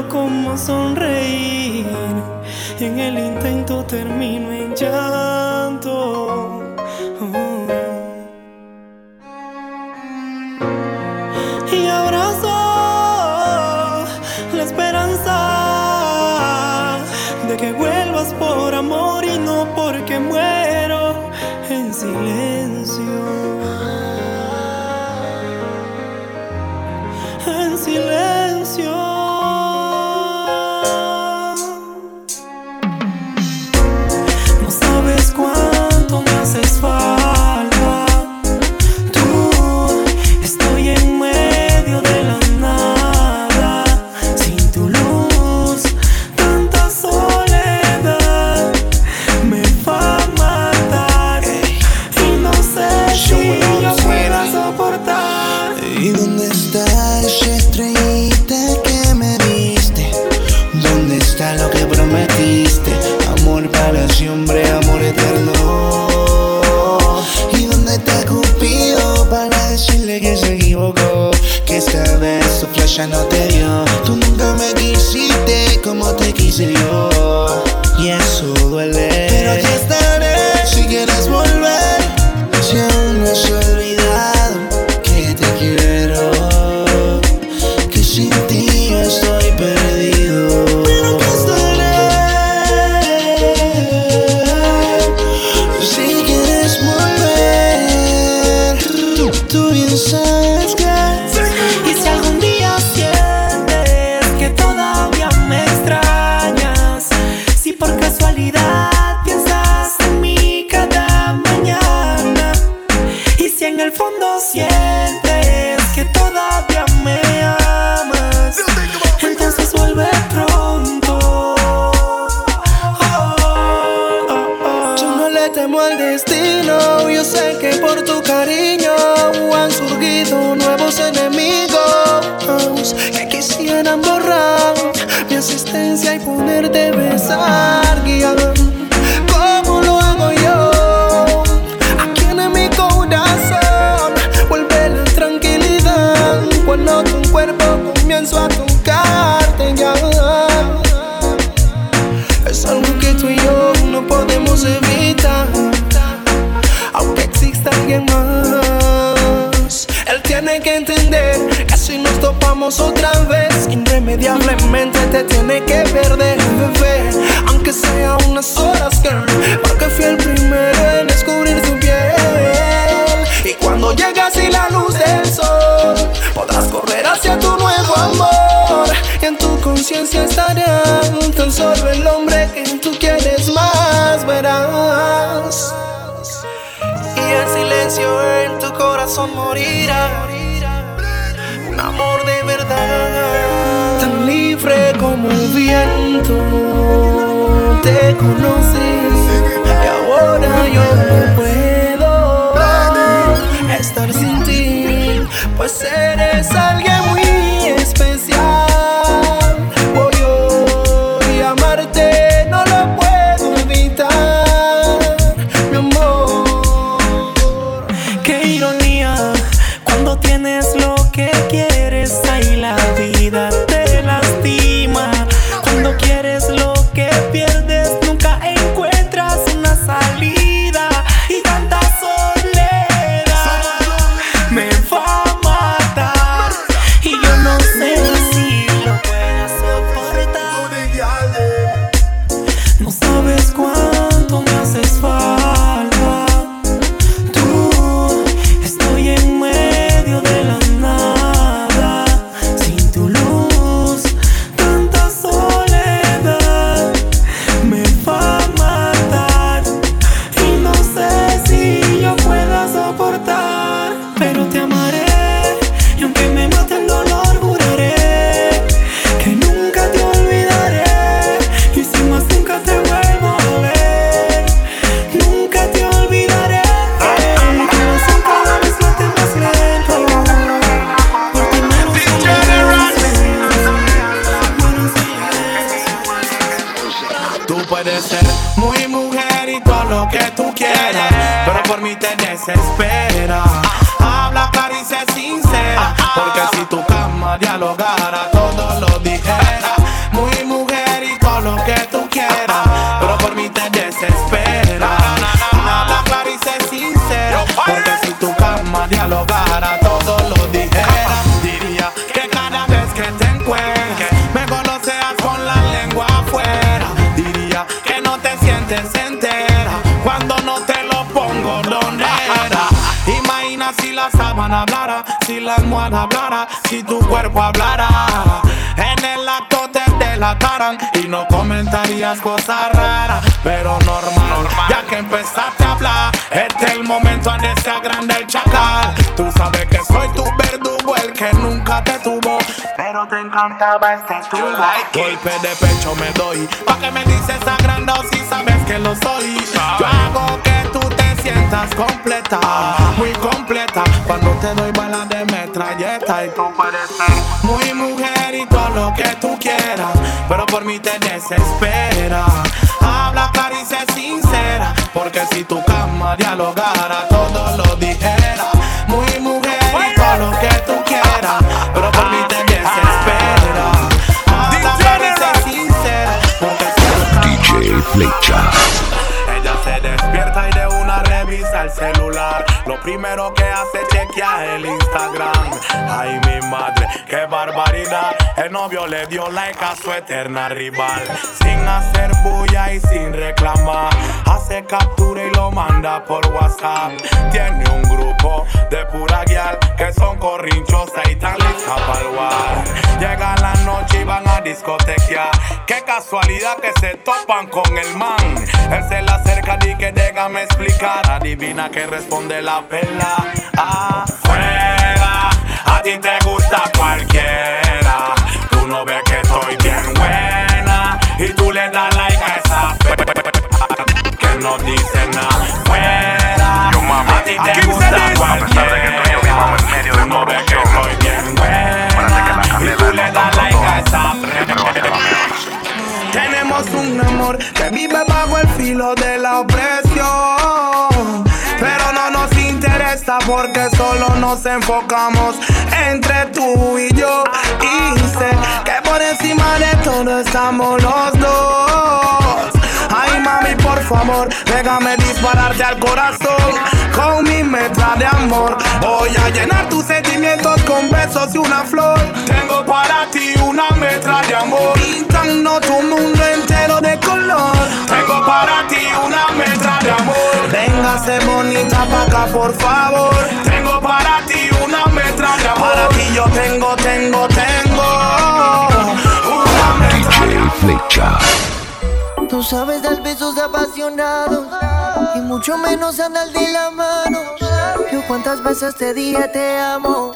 recuerdo cómo sonreír y en el intento termino en llanto. y eso duele. morirá. Un amor de verdad, tan libre como el viento. Te conoces y ahora yo no puedo estar sin ti, pues eres alguien. Tubo. Golpe de pecho me doy, pa' que me dices agrandado si sabes que lo soy. Yo hago que tú te sientas completa, muy completa. Cuando te doy balas de metralleta y tú puedes ser muy mujer y todo lo que tú quieras, pero por mí te desespera. Habla clara y sé sincera, porque si tu cama dialogara, todo lo Ella se despierta y de una revisa el celular. Lo primero que hace es chequear el Instagram. Ay, mi madre, qué barbaridad. El novio le dio like a su eterna rival. Sin hacer bulla y sin reclamar. Hace captura y lo manda por WhatsApp. Tiene un grupo de pura guial que son corrinchosas y tan listas para. Llega la noche y van a discotequear. Qué casualidad que se topan con el man. Él se le acerca y que déjame explicar. Adivina que responde la pela. Afuera, a ti te gusta cualquiera. Tú no ves que estoy bien buena. Y tú le das like a esa que no dice nada. Fuera, a ti te gusta cualquiera. Tú no ves que estoy bien buena. Y tú le das like a esa tenemos un amor que vive bajo el filo de la opresión. Porque solo nos enfocamos entre tú y yo. Y sé que por encima de todo estamos los dos. Mami, por favor, déjame dispararte al corazón con mi metra de amor. Voy a llenar tus sentimientos con besos y una flor. Tengo para ti una metra de amor, pintando tu mundo entero de color. Tengo para ti una metra de amor. Véngase bonita pa' acá, por favor. Tengo para ti una metra de amor. Para ti yo tengo, tengo, tengo. Tú sabes dar besos apasionados y mucho menos andar de la mano. Yo cuántas veces te dije te amo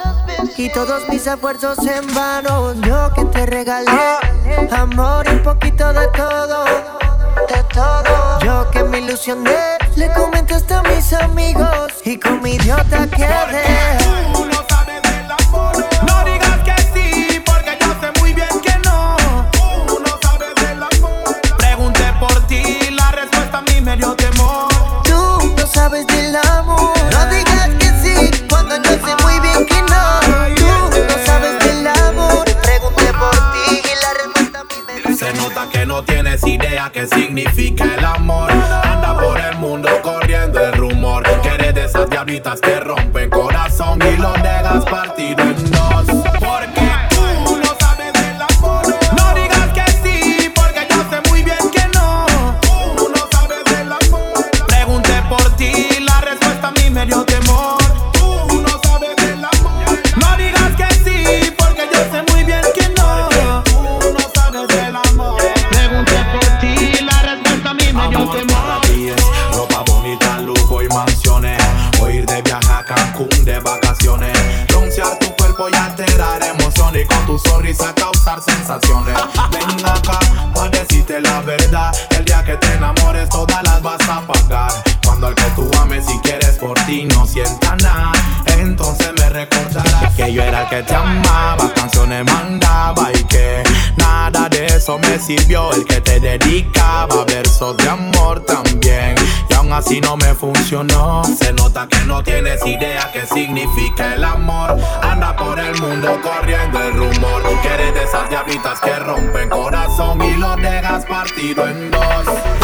y todos mis esfuerzos en vano. Yo que te regalé amor y un poquito de todo, de todo. Yo que me ilusioné, le comentaste a mis amigos y con mi idiota quedé. Significa el amor. Anda por el mundo corriendo el rumor. Que eres de esas diablitas que rompen que te amaba, canciones mandaba y que nada de eso me sirvió. El que te dedicaba versos de amor también. Y aún así no me funcionó. Se nota que no tienes idea qué significa el amor. Anda por el mundo corriendo el rumor. Tú eres de esas diablitas que rompen corazón y lo dejas partido en dos.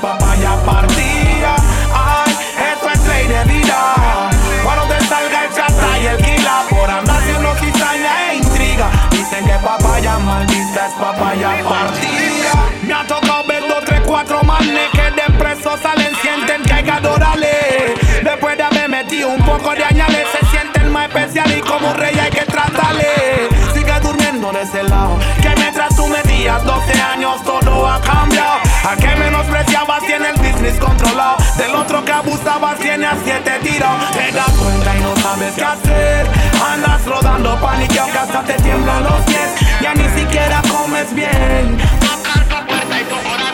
Papaya partida. Ay, esto es ley de vida. Cuando te salga el chata y el kila, por andar haciendo cizaña e intriga. Dicen que papaya maldita es papaya partida. Me ha tocado ver dos, tres, cuatro manes que de preso salen, sienten que hay que adorarle. Después de haber metido un poco de añales, se sienten más especial y como rey hay que tú metías 12 años todo ha cambiado. A que menospreciabas tiene el business controlado, del otro que abusabas tiene a siete tiros. Te das cuenta y no sabes qué hacer, andas rodando pánico que hasta te tiemblan los pies, ya ni siquiera comes bien. Ay,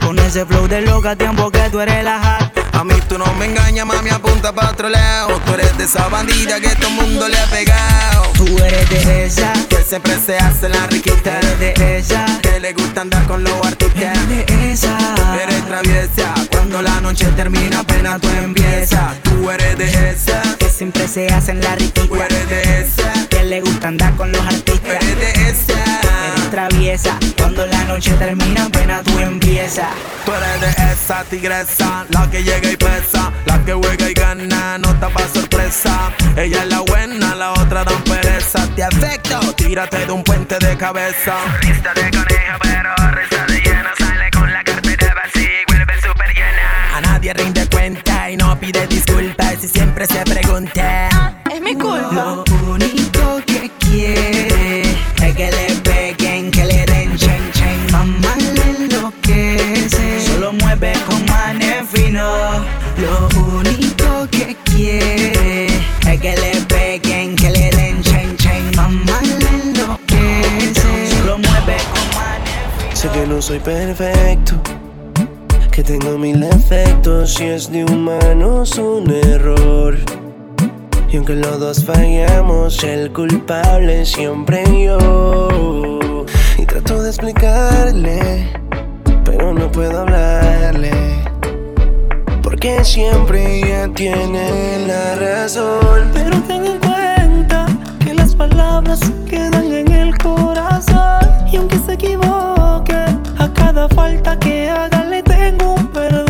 Con ese flow de loca tiempo que tú eres la hat A mí tú no me engañas, mami, apunta pa' otro lado. Tú eres de esa bandida que todo el mundo le ha pegado. Tú eres de esa, Que siempre se hace la riquita. eres de esa Que le gusta andar con los artistas. Eres de esa Eres traviesa. Cuando la noche termina, apenas tú empiezas. Tú eres de esa. Que siempre se hacen la Tú riquita eres de esa. Que le gusta andar con los Tú artistas eres de esa. Traviesa Cuando la noche termina apenas tú empiezas Tú eres de esa tigresa, la que llega y pesa, la que juega y gana, no tapa sorpresa. Ella es la buena, la otra dan pereza. Te afecto, tírate de un puente de cabeza. Lista de coneja, pero risa de llena. Sale con la cartera vacía y vuelve súper llena. A nadie rinde cuenta y no pide disculpas y siempre se pregunta. Es mi culpa Lo único que quiere Es que le Lo único que quiere Es que le peguen, que le den chen chen Mamá le enloquece Solo mueve con Sé que no soy perfecto, que tengo mil defectos y es de humanos un error. Y aunque los dos fallamos, el culpable siempre yo. Y trato de explicarle, pero no puedo hablarle. Porque siempre ella tiene la razón. Pero ten en cuenta que las palabras quedan en el corazón. Y aunque se equivoque, a cada falta que haga le tengo un perdón.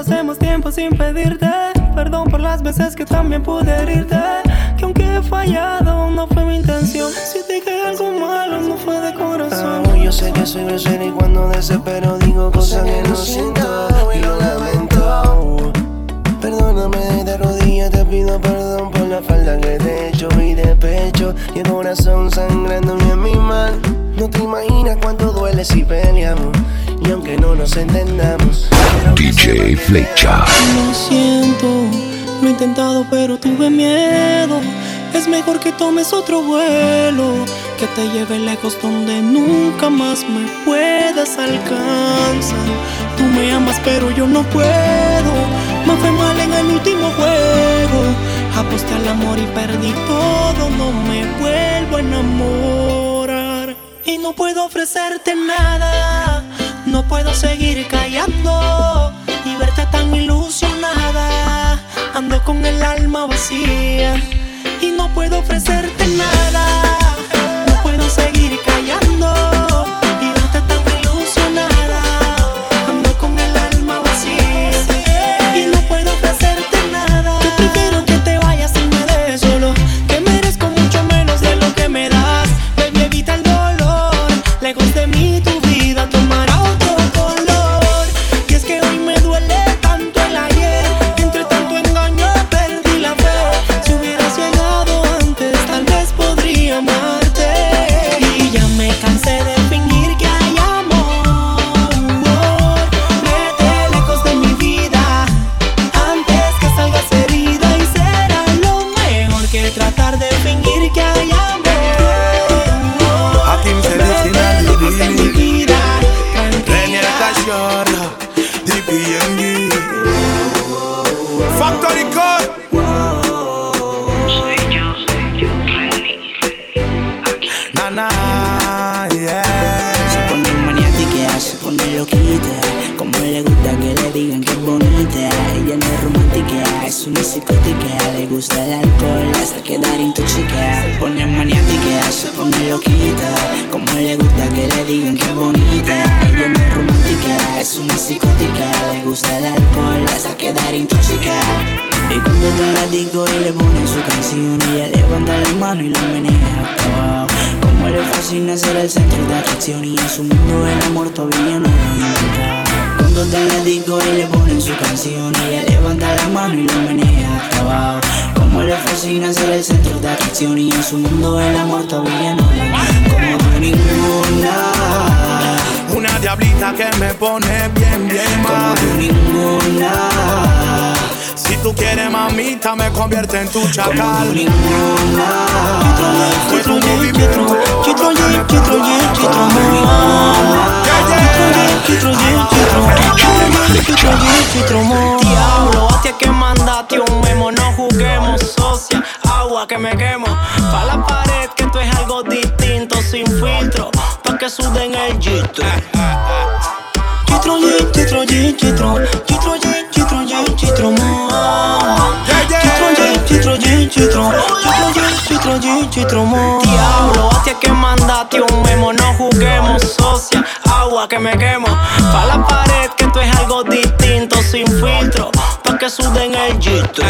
Hace más tiempo sin pedirte perdón por las veces que también pude herirte. Que aunque he fallado, no fue mi intención. Si te dije algo malo, no fue de corazón. Ah, yo sé que soy grosero y cuando desespero digo cosas que no siento y lo lamento. Perdóname de rodillas, te pido perdón por la falta que te he hecho y de pecho y el corazón sangrándome en mi mal. No te imaginas cuánto duele si peleamos y aunque no nos entendamos. DJ Flecha. Lo siento, lo he intentado pero tuve miedo. Es mejor que tomes otro vuelo, que te lleve lejos donde nunca más me puedas alcanzar. Tú me amas pero yo no puedo. Me fue mal en el último juego. Aposté al amor y perdí todo. No me vuelvo a enamorar. Y no puedo ofrecerte nada. No puedo seguir callando y verte tan ilusionada. Ando con el alma vacía y no puedo ofrecerte nada. No puedo seguir callando que me quemo. Pa' la pared que esto es algo distinto, sin filtro, pa' que suden el chitro. Chitro, chitro, chitro, chitro, chitro, chitro, chitro, Chitro, chitro, chitro, Diablo, a ti es que mandate un memo, no juguemos socia, agua que me quemo. Pa' la pared que esto es algo distinto, sin filtro, pa' que suden el chitro.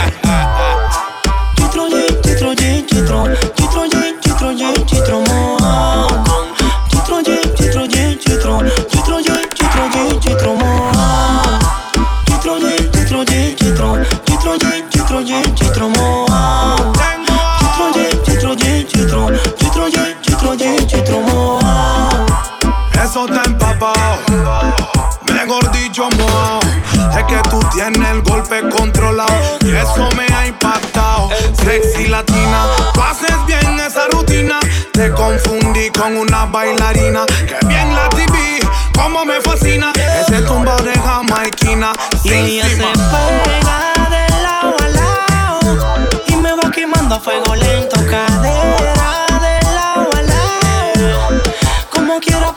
Es que tú tienes el golpe controlado Y eso me ha impactado. Sexy latina Tú haces bien esa rutina. Te confundí con una bailarina Que bien la TV Como me fascina. Ese tumba de jamaiquina Y ella se pega de lado a lado Y me va quemando a fuego lento Cadera de lado a lado. Como quiera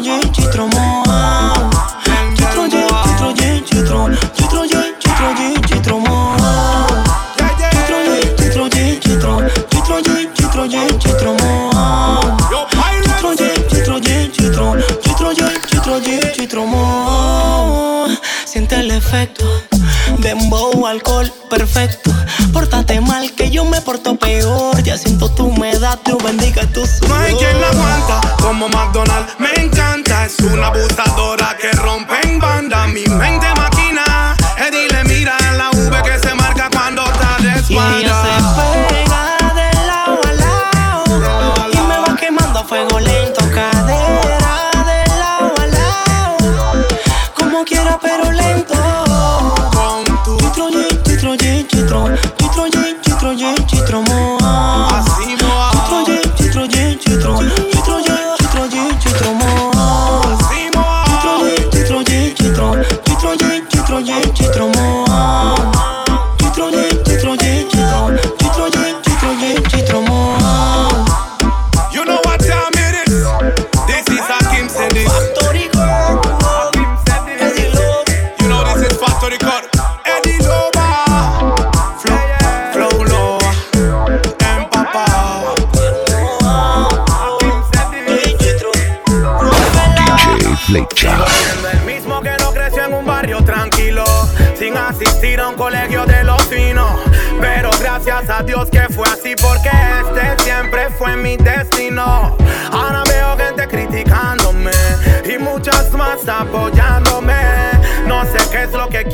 troyé, chitro. Chitro Siente el efecto, alcohol, perfecto. Pórtate mal que yo me porto peor. Ya siento tu humedad, bendiga como es una abusadora que rompe en banda. Mi mente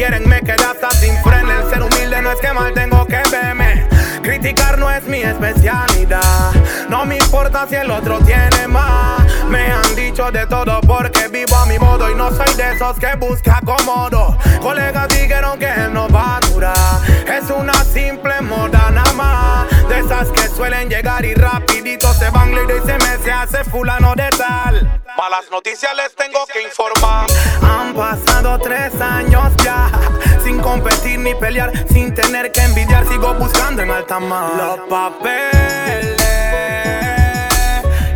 quieren, me quedé hasta sin freno. El ser humilde no es que mal tengo que verme. Criticar no es mi especialidad. No me importa si el otro tiene más. Me han dicho de todo porque vivo a mi modo y no soy de esos que busca acomodo. Colegas dijeron que él no va a durar. Es una simple moda nada más. De esas que suelen llegar y rapidito se van lady y se me se hace fulano de tal. Malas noticias les tengo que informar. Han pasado tres años ya. Sin competir ni pelear, sin tener que envidiar, sigo buscando en alta mar. Los papeles,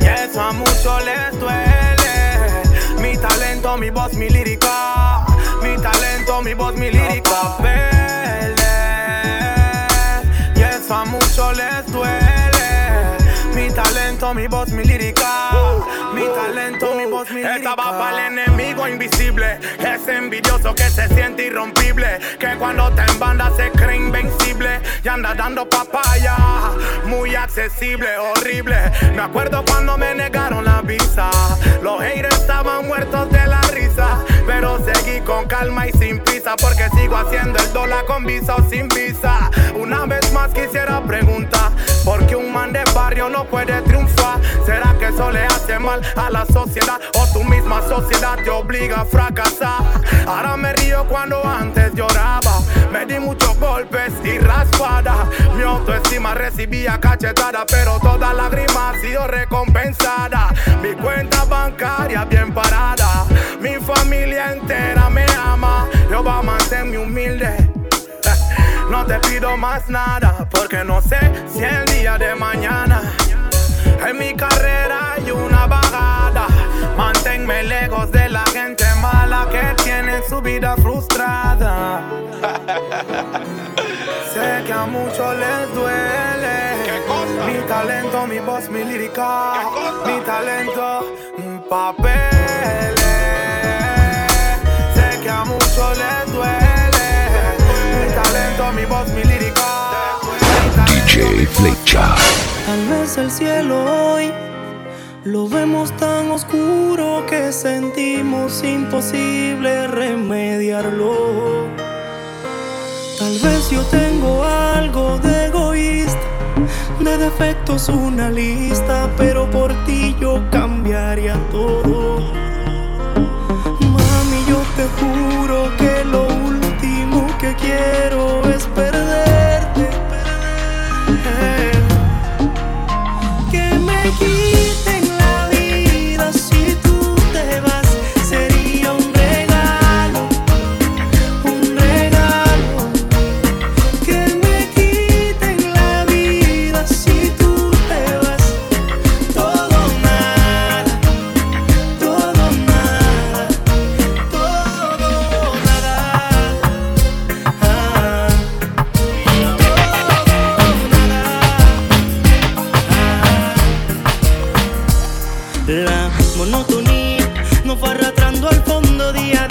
y eso a muchos les duele. Mi talento, mi voz, mi lírica. Mi talento, mi voz, mi lírica. Les duele. Mi talento, mi voz, mi lírica. Mi talento, mi voz, mi lírica. Esta va para el enemigo invisible. Ese envidioso que se siente irrompible. Que cuando está en banda se cree invencible. Y anda dando papaya. Muy accesible, horrible. Me acuerdo cuando me negaron la visa. Los haters estaban muertos de la risa. Pero seguí con calma y sin prisa. Porque sigo haciendo el dólar con visa o sin visa. Una vez más quisiera preguntar. ¿Por qué un man de barrio no puede triunfar? ¿Será que eso le hace mal a la sociedad? ¿O tu misma sociedad te obliga a fracasar? Ahora me río cuando antes lloraba. Me di muchos golpes y raspadas. Mi autoestima recibía cachetada, pero toda lágrima ha sido recompensada. Mi cuenta bancaria bien parada. Mi familia entera me ama. Yo va a mantenerme humilde. No te pido más nada, porque no sé si el día de mañana en mi carrera hay una bajada. Manténme lejos de la gente mala que tiene su vida frustrada. sé que a muchos les duele. Mi talento, mi voz, mi lírica. Mi talento, mi papel. Les duele. Mi talento, mi voz, mi lírica. DJ Flecha. Tal vez el cielo hoy lo vemos tan oscuro que sentimos imposible remediarlo. Tal vez yo tengo algo de egoísta, de defectos una lista, pero por ti yo cambiaría todo. Que melodía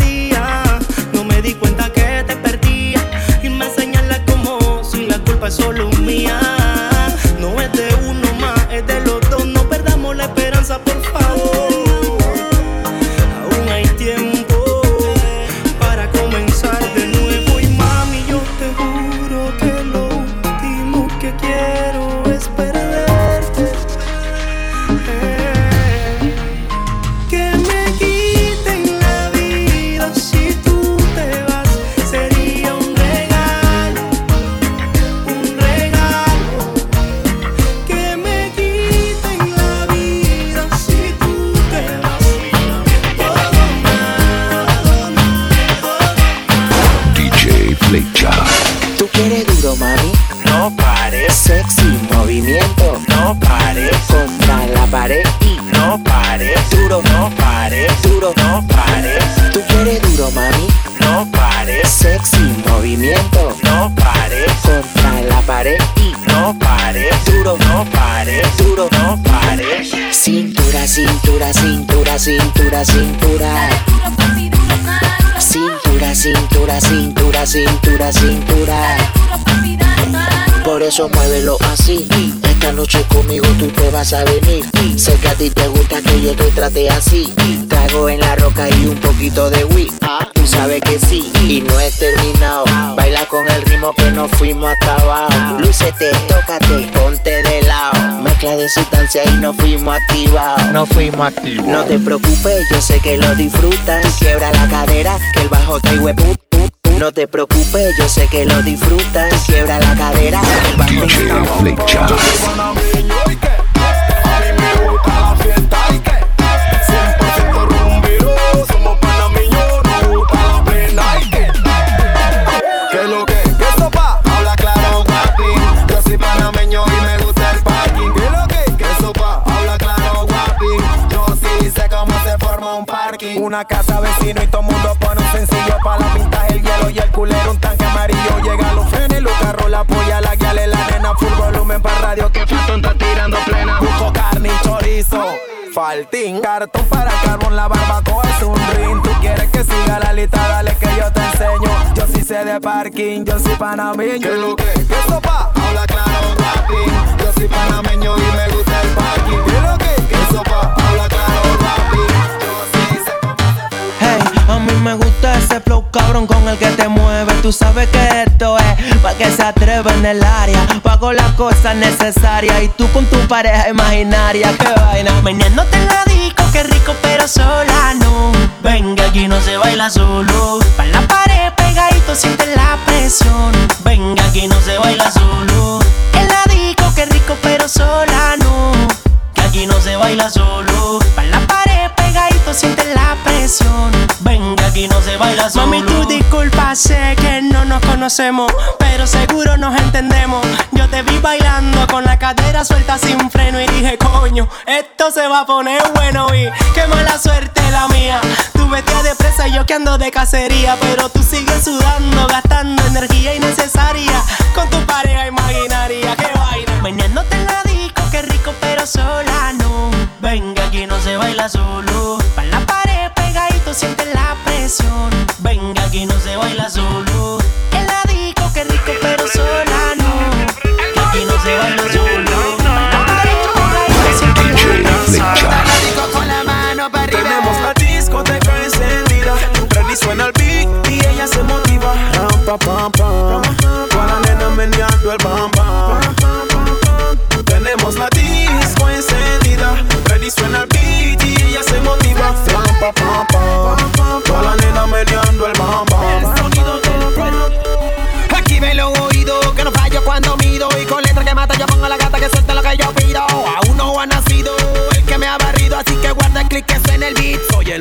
ti te gusta que yo te trate así. Trago en la roca y un poquito de wii. Tú sabes que sí, y no he terminado. Baila con el ritmo que nos fuimos hasta abajo. Lúcete, tócate, ponte de lado. Mezcla de sustancia y nos fuimos activados. Nos fuimos activados. No te preocupes, yo sé que lo disfrutas. Quiebra la cadera, que el bajo te hueput. No te preocupes, yo sé que lo disfrutas. Quiebra la cadera, el bajo DJ Flecha. Una casa vecino y todo mundo pone un sencillo para la pinta el hielo y el culero un tanque amarillo. Llega los frenes, los carros, la polla, la guiale, la nena, full volumen para radio. Que Falton está tirando plena. Faltín, cartón para carbón, la barbacoa es un ring. Tú quieres que siga la lista, dale que yo te enseño. Yo sí sé de parking, yo soy panameño. ¿Qué lo que? ¿Qué sopa? Habla claro, papi. Yo soy panameño y me gusta el parking. ¿Qué lo que? ¿Qué sopa? Habla claro, a mí me gusta ese flow cabrón con el que te mueve. Tú sabes que esto es pa' que se atreva en el área. Pago las cosas necesarias y tú con tu pareja imaginaria. Qué vaina. Mañana te la disco, qué rico, pero sola no. Venga, aquí no se baila solo. Pa' la pared pegadito, siente la presión. Venga, aquí no se baila solo. En la disco, qué rico, pero sola no. Que aquí no se baila solo. Pegadito, siente la presión. Venga, aquí no se baila solo. Mami, tú disculpa, sé que no nos conocemos, pero seguro nos entendemos. Yo te vi bailando con la cadera suelta sin freno y dije, coño, esto se va a poner bueno y qué mala suerte la mía. Tú vestida de presa y yo que ando de cacería, pero tú sigues sudando, gastando energía innecesaria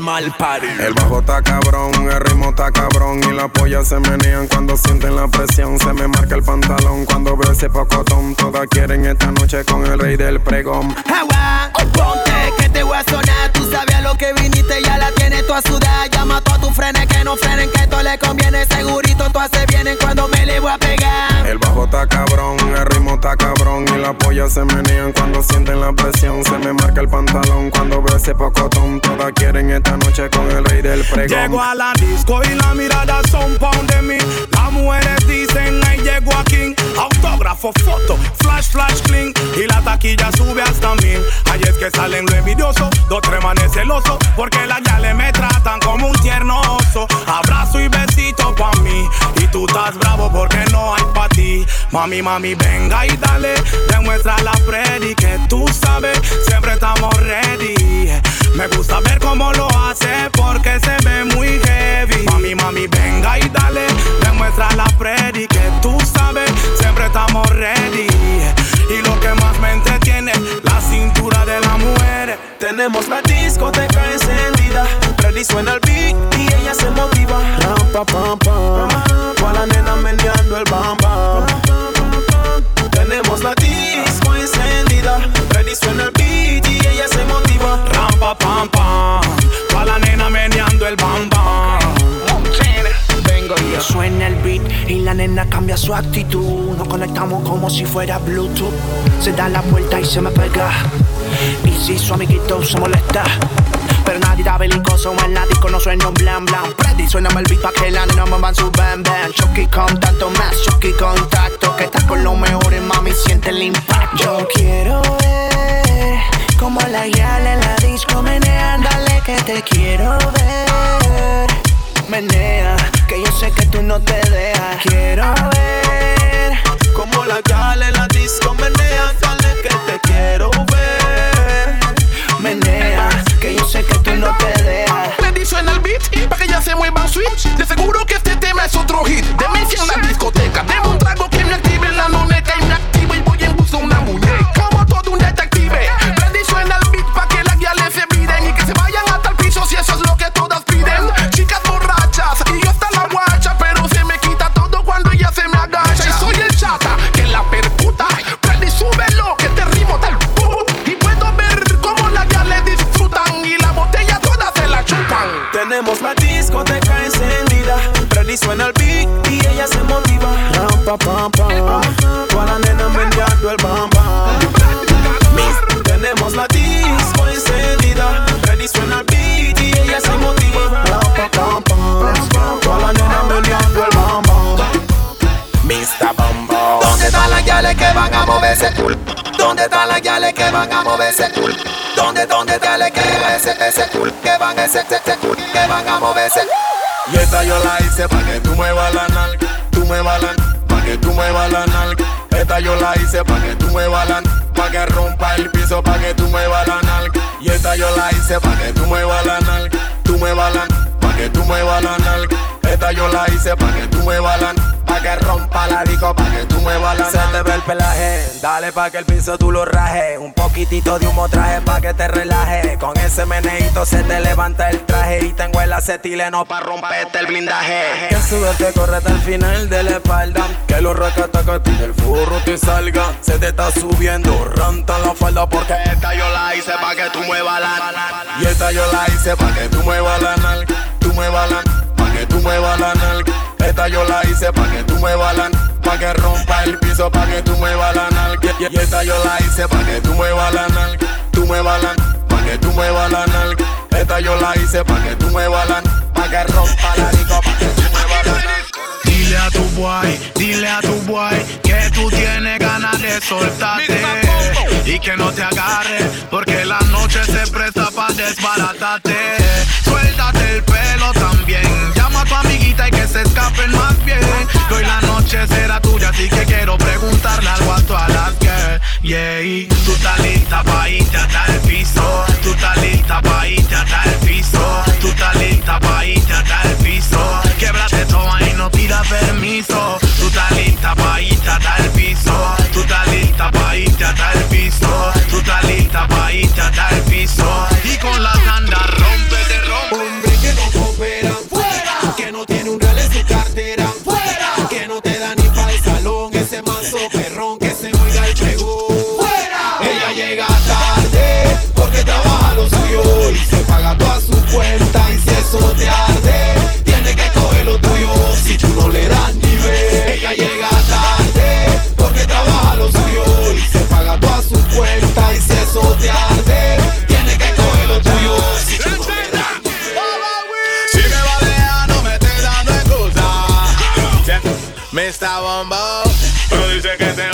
mal El bajo está cabrón, el ritmo está cabrón y las pollas se menean cuando sienten la presión. Se me marca el pantalón cuando veo ese pocotón. Todas quieren esta noche con el rey del pregón. Agua, ponte que te voy a sonar Tú sabes a lo que viniste, ya la tienes tú a sudar Llama a todos tus frenes que no frenen, que todo le conviene Segurito tú haces bien en cuando me le voy a pegar El bajo está cabrón, el ritmo está cabrón y las pollas se menean cuando sienten la presión. Se me marca el pantalón cuando veo ese pocotón. Todas quieren esta noche con el rey del pregón. Llego a la disco y la mirada son pound de mí. Las mujeres dicen, ahí llego aquí. Autógrafo, foto, flash, flash, clean. Y la taquilla sube hasta mil. Ahí es que salen lo envidioso, celosos. Porque las le me tratan como un tierno oso. Abrazo y besito pa' mí. Y tú estás bravo porque no hay pa' ti. Mami, mami, venga y dale. Demuestra la Freddy que tú sabes. Siempre estamos ready. Me gusta ver cómo lo hace porque se ve muy heavy. Mami, mami, venga y dale. Demuestra la Freddy que tú sabes. Siempre estamos ready. Y lo que más me entretiene, la cintura de la mujer. Tenemos la discoteca encendida. Freddy suena el beat y ella se motiva. Ram, pa, pam, pam. Toda la nena meneando el bam bam. Tenemos la disco encendida. Ready suena el beat y ella se motiva. Rampa pam pam. Toda la nena meneando el bam bam. Vengo yo. Suena el beat y la nena cambia su actitud. Nos conectamos como si fuera Bluetooth. Se da la vuelta y se me pega. Y si su amiguito se molesta. Pero nadie da belicoso en la disco, no suena un blam blam. Freddy suena el beat pa' que la nena muevan su bam bam. Chucky con tanto más, Chucky contacto. Que estás con los mejores, mami, siente el impacto. Yo quiero ver como la guial en la disco menean. Dale que te quiero ver. Menea, que yo sé que tú no te dejas. Quiero ver Como la gal en la disco menea. Dale que te quiero ver. menea, que yo sé que tú no te dejas. Ready suena el beat pa' que ya se mueva switch. Están las guiales que van a moverse? ¿Dónde, dónde están las que ese, ese, que van ese, ese, que van a moverse? Y esta yo la hice pa' que tú muevas la nalga, tú muevas la pa' que tú muevas la nalga. Esta yo la hice pa' que tú muevas la pa' que rompa el piso, pa' que tú muevas la nalga. Y esta yo la hice pa' que tú muevas la nalga, tú muevas la pa' que tú muevas la nalga. Esta yo la hice pa' que tú muevas la pa' que rompa la disco, pa' que tú muevas la Se te ve el pelaje, dale pa' que el piso tú lo rajes. Un poquitito de humo traje pa' que te relaje. Con ese meneito se te levanta el traje y tengo el acetileno pa' romperte el blindaje. Que suberte corre hasta el final de la espalda. Que los racatacati del forro te salga. Se te está subiendo, ranta la falda porque esta yo la hice pa' que tú muevas la Y esta yo la hice pa' que tú muevas la nalga. Tú muevas la pa' que tú muevas la nalga. Esta yo la hice pa' que tú muevas la pa' que rompa el piso, pa' que tú nalga. Y y esta yo la hice pa' que tú muevas la nalga. Tú muevas la pa' que tú muevas la nalga. Esta yo la hice pa' que tú muevas la pa' que rompa la disco, pa' que tú la nalga. Dile a tu boy, dile a tu boy que tú tienes ganas de soltarte y que no te agarre porque la noche se presta para desbaratarte. El pelo también, llama a tu amiguita y que se escapen más bien. Que hoy la noche será tuya, así que quiero preguntarle algo a todas las girls. Yeah, tú estás lista pa' irte hasta el piso, tú estás lista pa' irte hasta el piso, tú estás lista pa' irte hasta el piso. Québrate toda y no pida permiso. Tú estás lista pa' irte hasta el piso. Tú estás lista pa' irte hasta el piso. Tú estás lista pa' irte hasta el piso. Y con las andas cuenta y si eso te arde, que coger lo tuyo si tú no le das nivel. Ella llega tarde porque trabaja lo suyo y se paga toda su cuenta y si eso te arde, que coger lo tuyo si tú no le das Si me va a dejar, no me estés dando excusa. Mr. Bombo, pero dice que te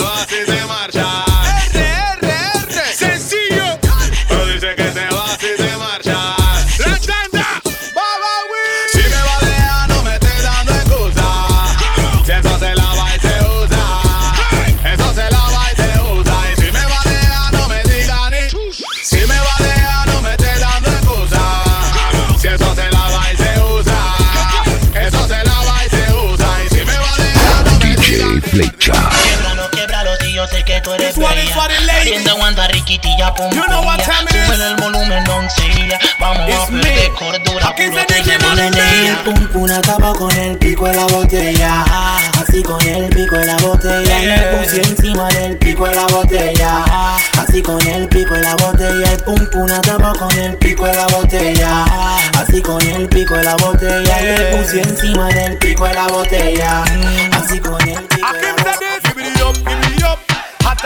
yo sé que tú eres bella. Haciendo aguanta riquitilla, pum, Sube el volumen, doncella. Vamos a perder cordura, puro te llevo de El pum pum acaba con el pico de la botella. Así con el pico de la botella. Y el pum encima del pico de la botella. Así con el pico de la botella. El pum pum acaba con el pico de la botella. Así con el pico de la botella. Y el pum encima del pico de la botella. Así con el pico de la botella. Hasta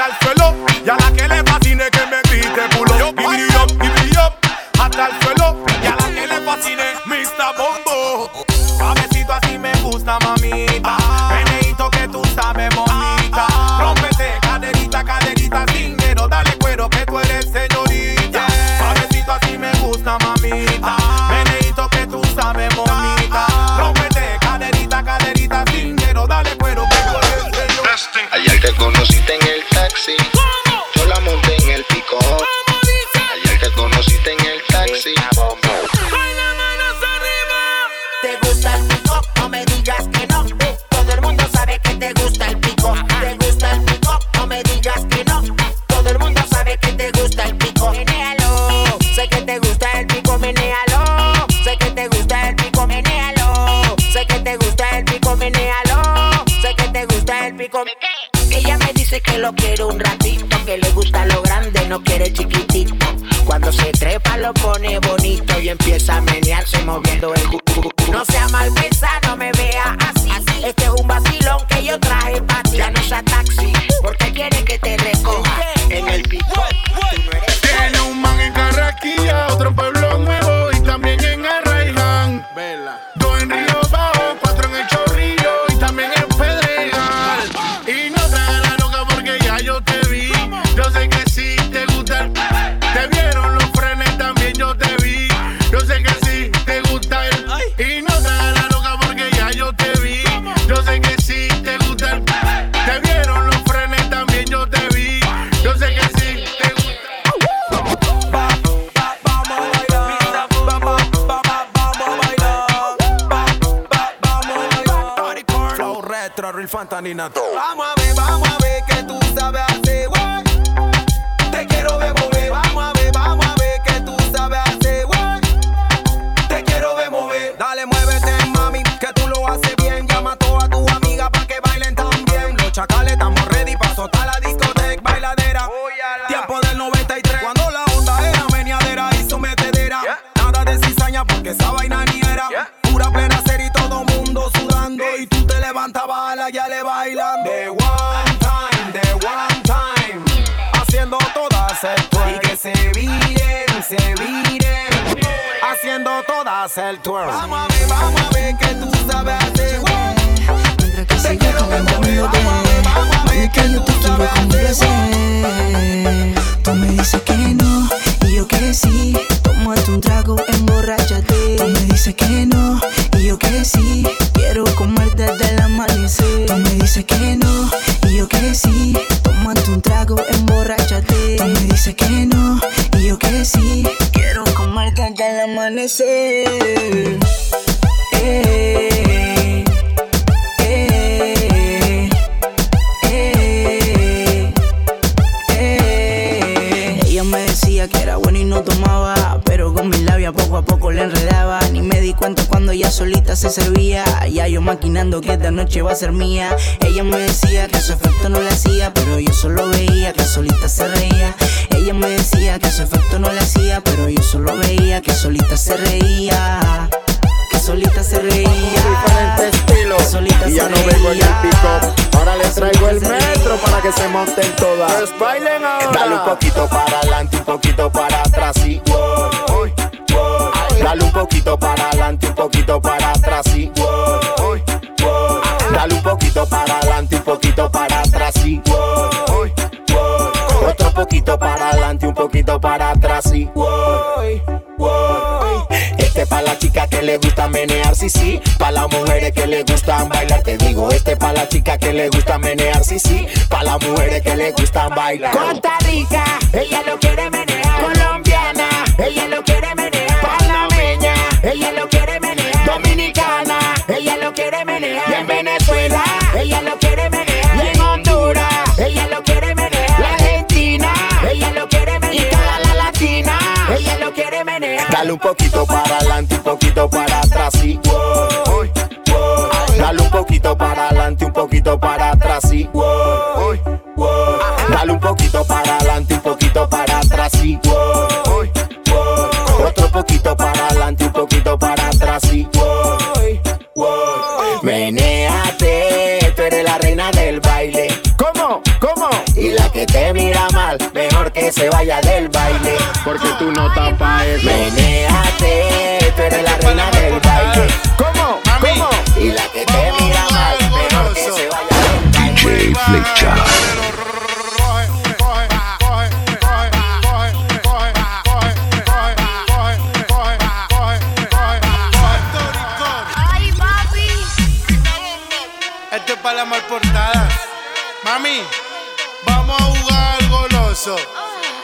el suelo, y a la que le fascine que me No me digas que no. Todo el mundo sabe que te gusta el pico. ¿Te gusta el pico? No me digas que no. Todo el mundo sabe que te gusta el pico. Menéalo. Sé que te gusta el pico, menéalo. Sé que te gusta el pico, menéalo. Sé que te gusta el pico, menéalo. Sé que te gusta el pico. Ella me dice que lo quiere un ratito, que le gusta lo grande, no quiere chiquitito. Cuando se trepa lo pone bonito y empieza a menearse moviendo el cu- se. Haciendo todas el twerk. Vamos a ver, vamos a ver que tú sabes hacer. Te quiero ver mover, vamos a ver, vamos a ver que tú me dices que no, y yo que sí. Tómate un trago, emborráchate. Tú me dices que no, y yo que sí. Quiero comer desde el amanecer. Tú me dices que no, y yo que sí. Tómate un trago, emborráchate. Tú me dices que no, y yo que sí. Quiero comer desde el amanecer. Eh, eh, eh. Ella me decía que era bueno y no tomaba, poco a poco le enredaba. Ni me di cuenta cuando ella solita se servía. Ya yo maquinando que esta noche va a ser mía. Ella me decía que su efecto no le hacía, pero yo solo veía que solita se reía. Ella me decía que su efecto no le hacía, pero yo solo veía que solita se reía. Que solita se reía. estilos. solita Y ya se no vengo en el pick Ahora les traigo el metro para que se monten todas. Pues bailen ahora. Dale un poquito para adelante, un poquito para atrás y uy. Dale un poquito para adelante, un poquito para atrás uy. Dale un poquito para adelante, un poquito para atrás uy. Otro poquito para adelante, un poquito para atrás uy. Este pa' la chica que le gusta menear, sí, sí. Pa' las mujeres que le gustan bailar, te digo. Este pa' la chica que le gusta menear, sí, sí. Pa' las mujeres que le gustan bailar. Costa Rica, ella lo quiere menear. Colombiana, ella lo quiere menear ella lo quiere. Dominicana, ella lo quiere menear. Y en Venezuela, ella lo quiere menear. Y en Honduras, ella lo quiere menear. La Argentina, ella lo quiere menear. Y toda la latina, ella lo quiere menear. Dale un poquito para adelante, un poquito para atrás y. Dale un poquito para adelante, un poquito para atrás mejor que se vaya del baile. Porque tú no tapas eso. Menéate, tú eres la reina del baile. ¿Cómo? ¿Cómo? Y la que te mira mal, mejor que se vaya del baile. DJ Flecha. Para la mal portada. Mami, al goloso.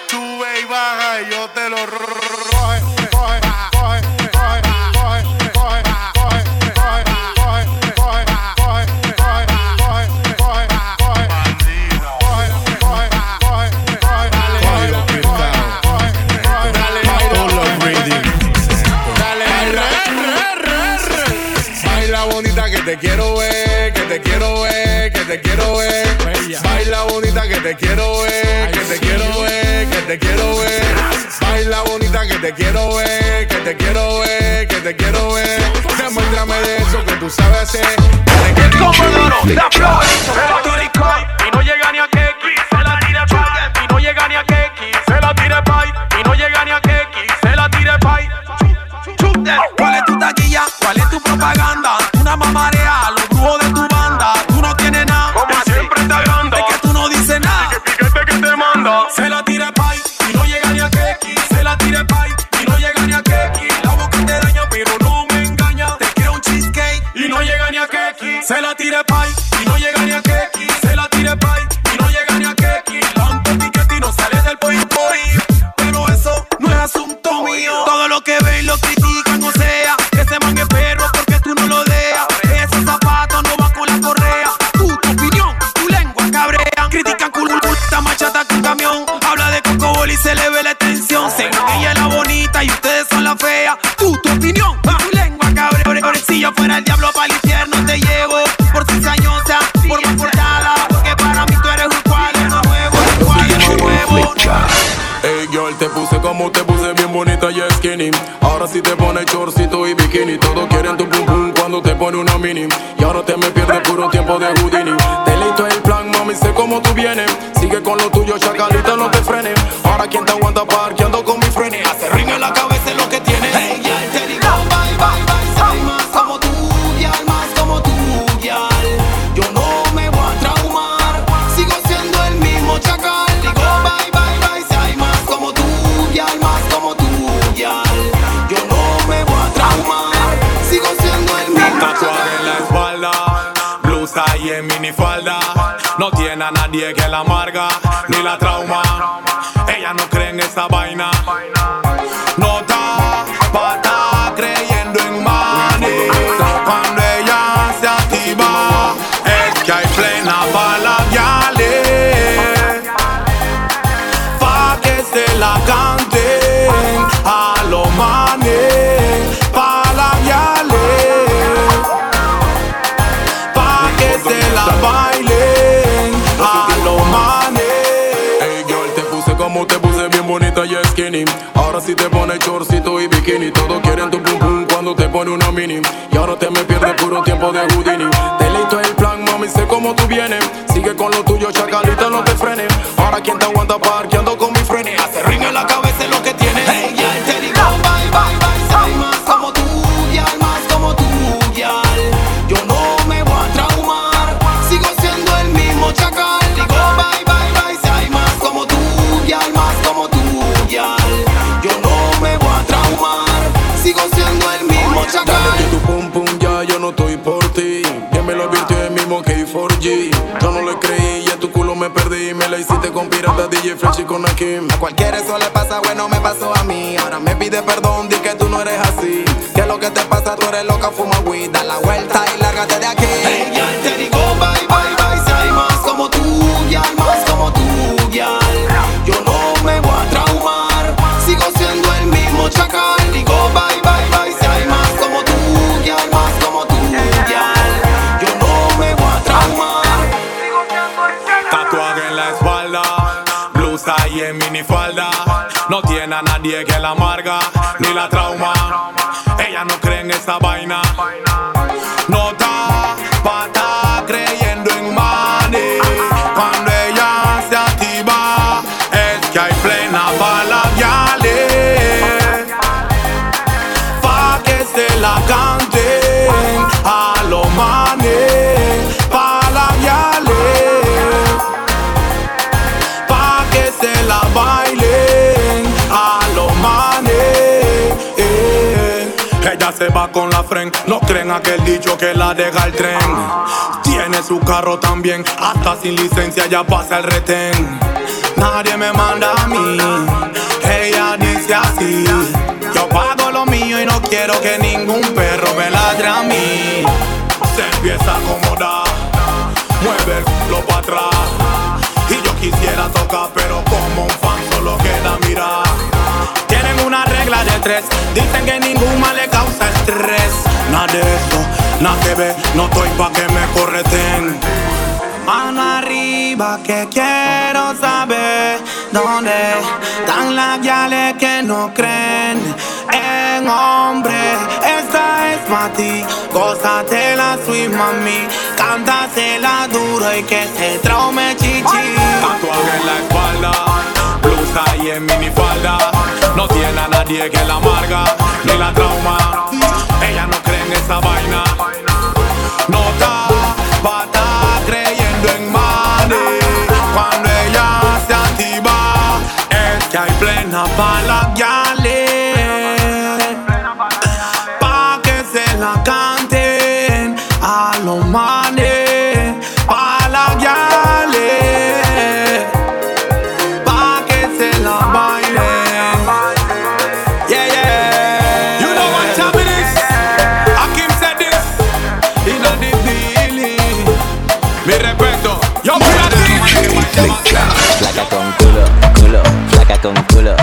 Sube y baja y yo te lo. Coge, coge, coge, coge, coge, coge, coge, coge, coge, coge, coge, coge, coge, coge, coge. Coge, coge, coge, coge, dale, coge, coge, coge, dale, dale, re, re, re. Baila bonita que te quiero ver, que te quiero ver, que te quiero ver. Baila bonita que te quiero ver, te quiero ver. Baila bonita que te quiero ver, que te quiero ver, que te quiero ver. Demuéstrame de eso que tú sabes hacer. Que te quiero Flecha. Y no llega ni a Keki, se la tire pay. Y no llega ni a Keki, se la tire pay. Y no llega ni a Keki, se la tire pay. ¿Cuál es tu taquilla? ¿Cuál es tu propaganda? Una mamarea, los brujos de tu Quieren tu pum pum cuando te pone una mini. Y ahora te me pierdes puro tiempo de Houdini. Te leíto el plan, mami, sé cómo tú vienes. Sigue con lo tuyo, chacalita, no te frenes. Ahora quien te aguanta parqueando con mi frenes Hace ring en la cabeza lo que tiene. Hey girl, No tiene a nadie que la amarga ni la trauma. Ella no cree en esa vaina. Ahora sí te pone chorcito y bikini. Todos quieren tu pum pum cuando te pone una mini. Y ahora te me pierdes puro tiempo de Houdini. Te leíto el plan, mami, sé cómo tú vienes. Sigue con lo tuyo, chacalita, no te frenes. Ahora quien te aguanta parqueando con Akim A cualquiera eso le pasa, bueno, me pasó a mí. Ahora me pide perdón, di que tú no eres así. Que lo que te pasa, tú eres loca, fuma weed. Que la amarga ni la trauma. Ella no cree en esa vaina. Se va con la fren, no creen aquel dicho que la deja el tren. Tiene su carro también, hasta sin licencia ya pasa el retén. Nadie me manda a mí, ella dice así. Yo pago lo mío y no quiero que ningún perro me ladre a mí. Se empieza a acomodar, mueve el culo para atrás. Y yo quisiera tocar, pero como un fan solo queda mirar. Tienen una regla de tres, dicen que ningún mal le causa. De eso, nada que ver, no estoy pa' que me correten. Mano arriba que quiero saber dónde están las guiales que no creen en hombre. Esta es para ti, gózate la sweet mami, cántasela duro y que se traume chichi. Tatuaje en la espalda, y en minifalda. No tiene a nadie que la amarga ni la trauma. Ella no cree en esa vaina. No está pata creyendo en money. Cuando ella se activa, es que hay plena pa' la guiales. Pa' que se la canten Flaca con culo, culo, flaca con culo.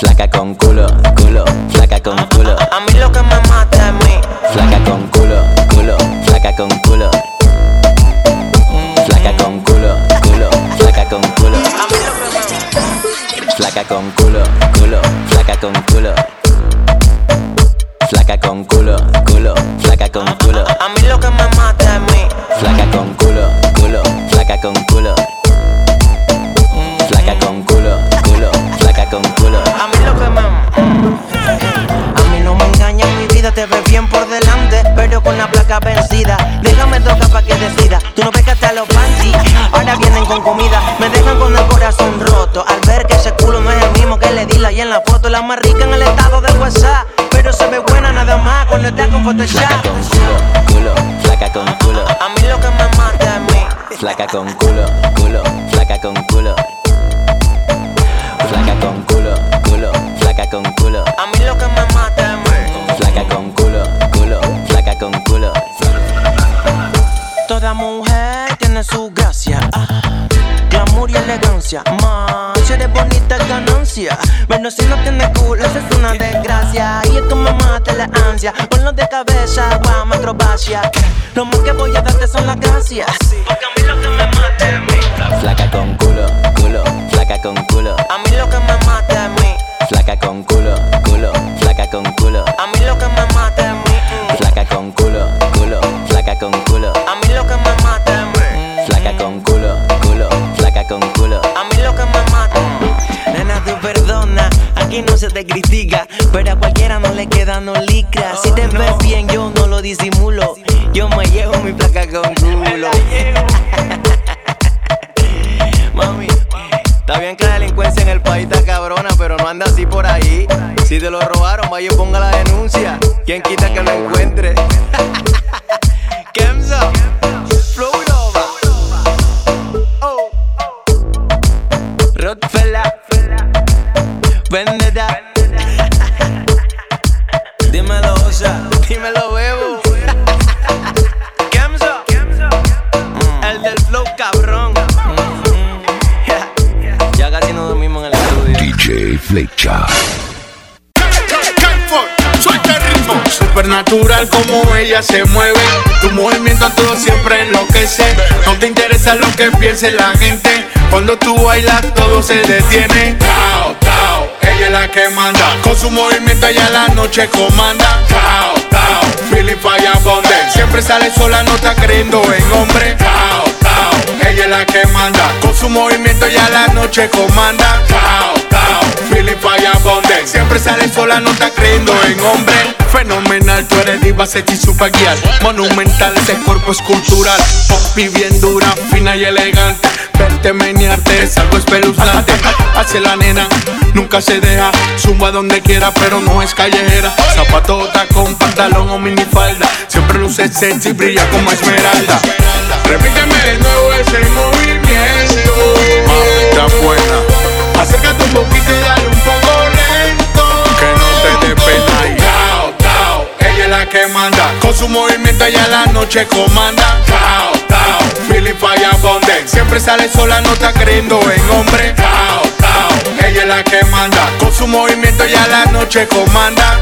Flaca con culo, culo, flaca con culo. A mí lo que me mata es mí. Flaca con culo, culo, flaca con culo. Flaca con culo, culo, flaca con culo. Flaca con culo, culo, flaca con culo. Flaca con culo, culo, Photoshop. Culo, flaca con culo. A mí lo que me mata es mí. Flaca con culo, culo, acrobacia. Lo más que voy a darte son las gracias. Robaron, vaya y ponga la denuncia. ¿Quién quita que lo encuentre? Kemsa, Flow Nova. Oh. Rodfella, Vendetta. Dímelo, Osa, dímelo, Bebo. Kemsa, el del flow cabrón. Ya casi no dormimos en el estudio. DJ Flecha. Supernatural como ella se mueve. Tu movimiento a todo siempre enloquece. No te interesa lo que piense la gente. Cuando tú bailas todo se detiene. Tao, tao, ella es la que manda. Con su movimiento ella la noche comanda. Tao, tao, feeling fire. Siempre sale sola, no está creyendo en hombre. Tao, tao, ella es la que manda. Con su movimiento ella la noche comanda. Tao, tao, feeling fire. Siempre sale sola, no está creyendo en hombre. Fenomenal, tú eres diva, sexy, super guial Monumental, ese cuerpo es cultural. Poppy bien dura, fina y elegante. Verte menearte es algo espeluznante. Hace la nena, nunca se deja. Zumba donde quiera, pero no es callejera. Zapatota con pantalón o minifalda. Siempre luce sexy, brilla como esmeralda. Repíteme de nuevo ese movimiento. Mamita buena. Acércate un poquito y dale un poco lento. Que no te dé pena y que manda. Con su movimiento ella la noche comanda. Tao, tao, fire abundant Siempre sale sola, no está creyendo en hombre. Ella es la que manda. Con su movimiento ella la noche comanda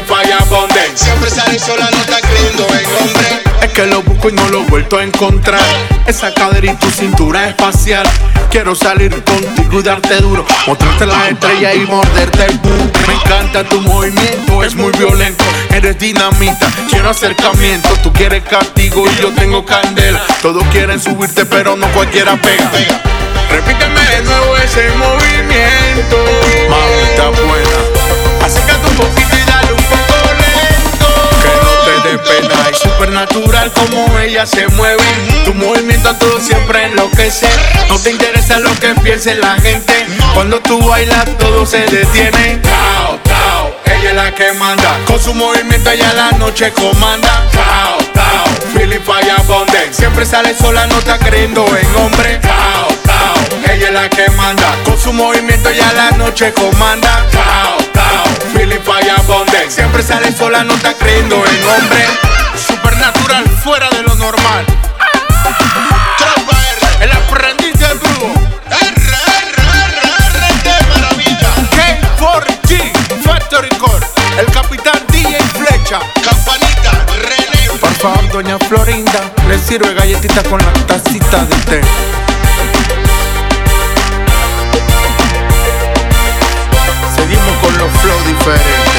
fire abundant Siempre sale sola, no está creyendo en hombre es que lo busco y no lo he vuelto a encontrar. Esa cadera y tu cintura espacial. Quiero salir contigo y darte duro. Mostrarte las estrellas y morderte el. Me encanta tu movimiento, es muy violento. Eres dinamita, quiero acercamiento. Tú quieres castigo y yo tengo candela. Todos quieren subirte, pero no cualquiera pega. Repíteme de nuevo ese movimiento. Mamita buena. Supernatural como ella se mueve. Tu movimiento a todo siempre enloquece. No te interesa lo que piense la gente. Cuando tú bailas todo se detiene. Tao, tao, ella es la que manda. Con su movimiento ella la noche comanda. Tao, tao, abundant. Siempre sale sola, no está creyendo en hombre. Tao, tao, ella es la que manda. Con su movimiento ella la noche comanda. Tao, tao, feeling fire. Siempre sale sola, no está creyendo en hombre. Supernatural, fuera de lo normal. El aprendiz de brujo. K4G, Factory Core. El capitán DJ Flecha. Campanita, René. Por favor, doña Florinda. Le sirve galletita con la tacita de té. flow diferente.